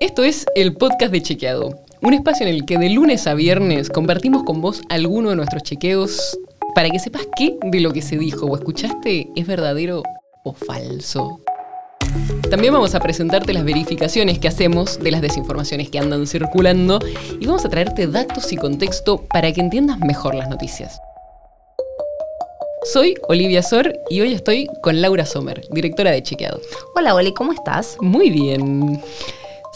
Esto es el podcast de Chequeado, un espacio en el que de lunes a viernes compartimos con vos alguno de nuestros chequeos para que sepas qué de lo que se dijo o escuchaste es verdadero o falso. También vamos a presentarte las verificaciones que hacemos de las desinformaciones que andan circulando y vamos a traerte datos y contexto para que entiendas mejor las noticias. Soy Olivia Sor y hoy estoy con Laura Sommer, directora de Chequeado. Hola Oli, ¿cómo estás? Muy bien.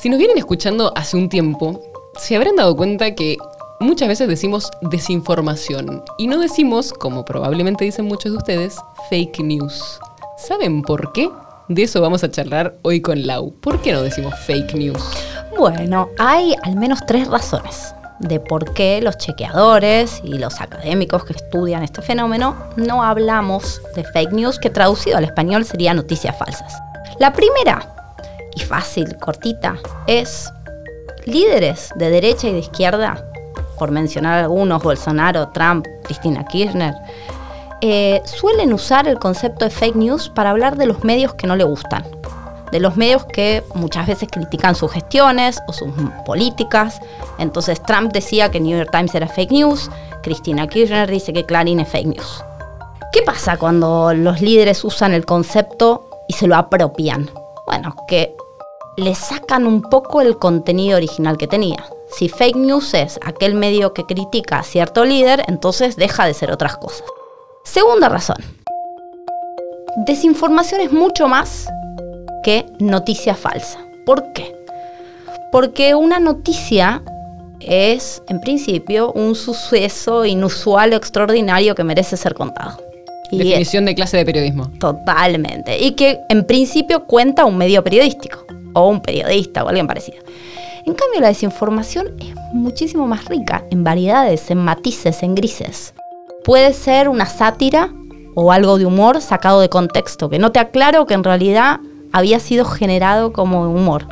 Si nos vienen escuchando hace un tiempo, se habrán dado cuenta que muchas veces decimos desinformación y no decimos, como probablemente dicen muchos de ustedes, fake news. ¿Saben por qué? De eso vamos a charlar hoy con Lau. ¿Por qué no decimos fake news? Bueno, hay al menos tres razones de por qué los chequeadores y los académicos que estudian este fenómeno no hablamos de fake news, que traducido al español sería noticias falsas. La primera, y fácil, cortita, es líderes de derecha y de izquierda, por mencionar algunos, Bolsonaro, Trump, Cristina Kirchner, eh, suelen usar el concepto de fake news para hablar de los medios que no le gustan de los medios que muchas veces critican sus gestiones o sus políticas. Entonces Trump decía que New York Times era fake news, Cristina Kirchner dice que Clarín es fake news. ¿Qué pasa cuando los líderes usan el concepto y se lo apropian? Bueno, que le sacan un poco el contenido original que tenía. Si fake news es aquel medio que critica a cierto líder, entonces deja de ser otras cosas. Segunda razón. Desinformación es mucho más que noticia falsa. ¿Por qué? Porque una noticia es, en principio, un suceso inusual o extraordinario que merece ser contado. Definición de clase de periodismo. Totalmente. Y que, en principio, cuenta un medio periodístico, o un periodista, o alguien parecido. En cambio, la desinformación es muchísimo más rica en variedades, en matices, en grises. Puede ser una sátira o algo de humor sacado de contexto, que no te aclaro que en realidad había sido generado como humor.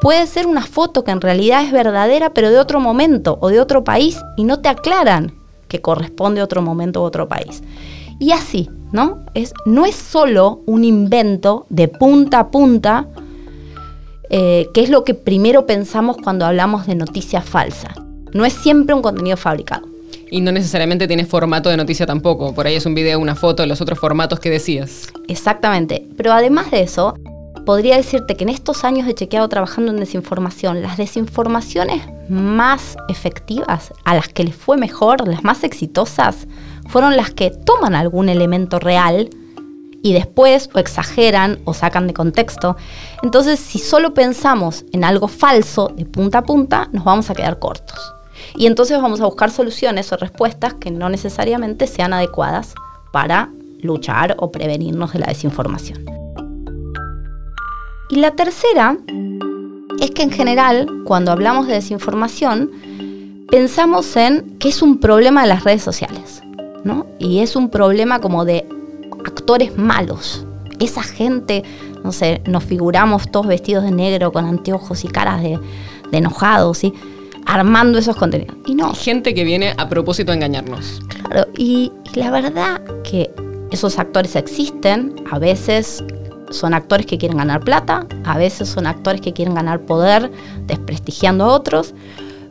Puede ser una foto que en realidad es verdadera, pero de otro momento o de otro país y no te aclaran que corresponde a otro momento u otro país. Y así, ¿no? Es, no es solo un invento de punta a punta, eh, que es lo que primero pensamos cuando hablamos de noticias falsas. No es siempre un contenido fabricado. Y no necesariamente tiene formato de noticia tampoco. Por ahí es un video, una foto, los otros formatos que decías. Exactamente. Pero además de eso, podría decirte que en estos años de chequeado trabajando en desinformación, las desinformaciones más efectivas, a las que les fue mejor, las más exitosas, fueron las que toman algún elemento real y después o exageran o sacan de contexto. Entonces, si solo pensamos en algo falso de punta a punta, nos vamos a quedar cortos. Y entonces vamos a buscar soluciones o respuestas que no necesariamente sean adecuadas para luchar o prevenirnos de la desinformación. Y la tercera es que en general, cuando hablamos de desinformación, pensamos en que es un problema de las redes sociales, ¿no? Y es un problema como de actores malos. Esa gente, no sé, nos figuramos todos vestidos de negro con anteojos y caras de, de enojados, ¿sí? armando esos contenidos. Y no. gente que viene a propósito a engañarnos. Claro, y, la verdad que esos actores existen, a veces son actores que quieren ganar plata, a veces son actores que quieren ganar poder desprestigiando a otros,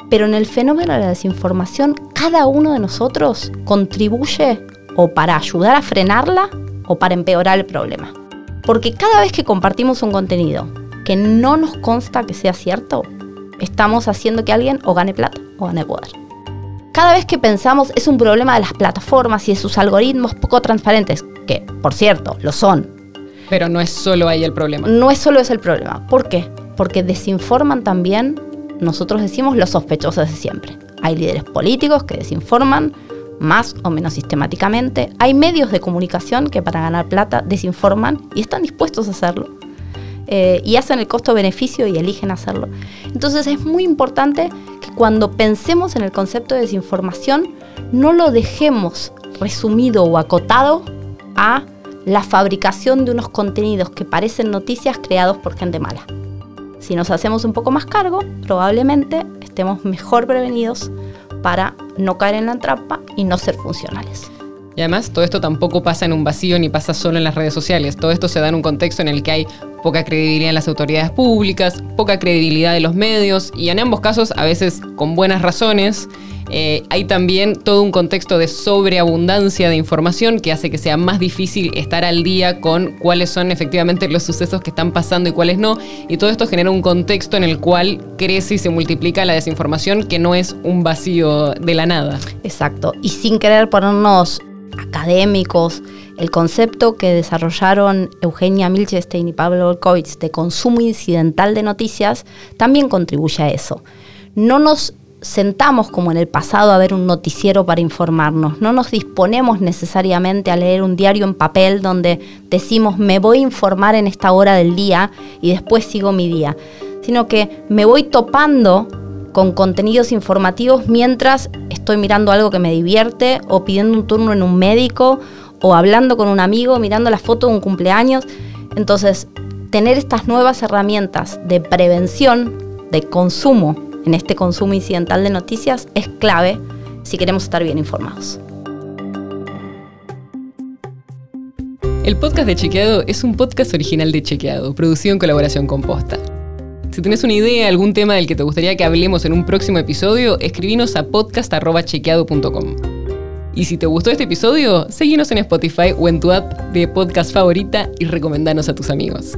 pero en el fenómeno de la desinformación, cada uno de nosotros contribuye o para ayudar a frenarla o para empeorar el problema. Porque cada vez que compartimos un contenido que no nos consta que sea cierto, estamos haciendo que alguien o gane plata o gane poder. Cada vez que pensamos es un problema de las plataformas y de sus algoritmos poco transparentes, que por cierto lo son. Pero no es solo ahí el problema. No es solo ese el problema. ¿Por qué? Porque desinforman también, nosotros decimos, los sospechosos de siempre. Hay líderes políticos que desinforman más o menos sistemáticamente. Hay medios de comunicación que para ganar plata desinforman y están dispuestos a hacerlo. Eh, y hacen el costo-beneficio y eligen hacerlo. Entonces es muy importante que cuando pensemos en el concepto de desinformación no lo dejemos resumido o acotado a la fabricación de unos contenidos que parecen noticias creados por gente mala. Si nos hacemos un poco más cargo, probablemente estemos mejor prevenidos para no caer en la trampa y no ser funcionales. Y además todo esto tampoco pasa en un vacío ni pasa solo en las redes sociales. Todo esto se da en un contexto en el que hay poca credibilidad en las autoridades públicas, poca credibilidad de los medios y en ambos casos a veces con buenas razones. Eh, hay también todo un contexto de sobreabundancia de información que hace que sea más difícil estar al día con cuáles son efectivamente los sucesos que están pasando y cuáles no. Y todo esto genera un contexto en el cual crece y se multiplica la desinformación que no es un vacío de la nada. Exacto. Y sin querer ponernos académicos, el concepto que desarrollaron Eugenia Milchestein y Pablo Olkowitz de consumo incidental de noticias también contribuye a eso. No nos sentamos como en el pasado a ver un noticiero para informarnos, no nos disponemos necesariamente a leer un diario en papel donde decimos me voy a informar en esta hora del día y después sigo mi día, sino que me voy topando con contenidos informativos mientras estoy mirando algo que me divierte o pidiendo un turno en un médico o hablando con un amigo, mirando la foto de un cumpleaños. Entonces, tener estas nuevas herramientas de prevención, de consumo, en este consumo incidental de noticias, es clave si queremos estar bien informados. El podcast de Chequeado es un podcast original de Chequeado, producido en colaboración con Posta. Si tenés una idea, algún tema del que te gustaría que hablemos en un próximo episodio, escribinos a podcast.chequeado.com. Y si te gustó este episodio, seguinos en Spotify o en tu app de podcast favorita y recomendanos a tus amigos.